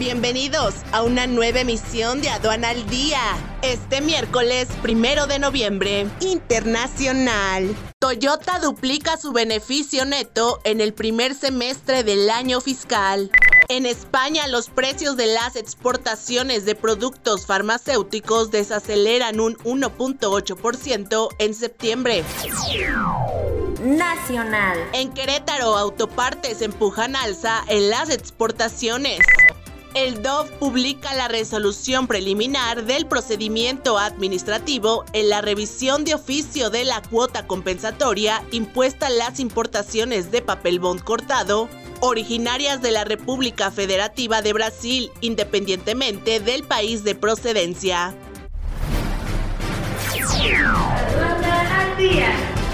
Bienvenidos a una nueva emisión de Aduana al Día. Este miércoles primero de noviembre, internacional. Toyota duplica su beneficio neto en el primer semestre del año fiscal. En España, los precios de las exportaciones de productos farmacéuticos desaceleran un 1.8% en septiembre. Nacional. En Querétaro, autopartes empujan alza en las exportaciones. El DOF publica la resolución preliminar del procedimiento administrativo en la revisión de oficio de la cuota compensatoria impuesta a las importaciones de papel bond cortado originarias de la República Federativa de Brasil, independientemente del país de procedencia.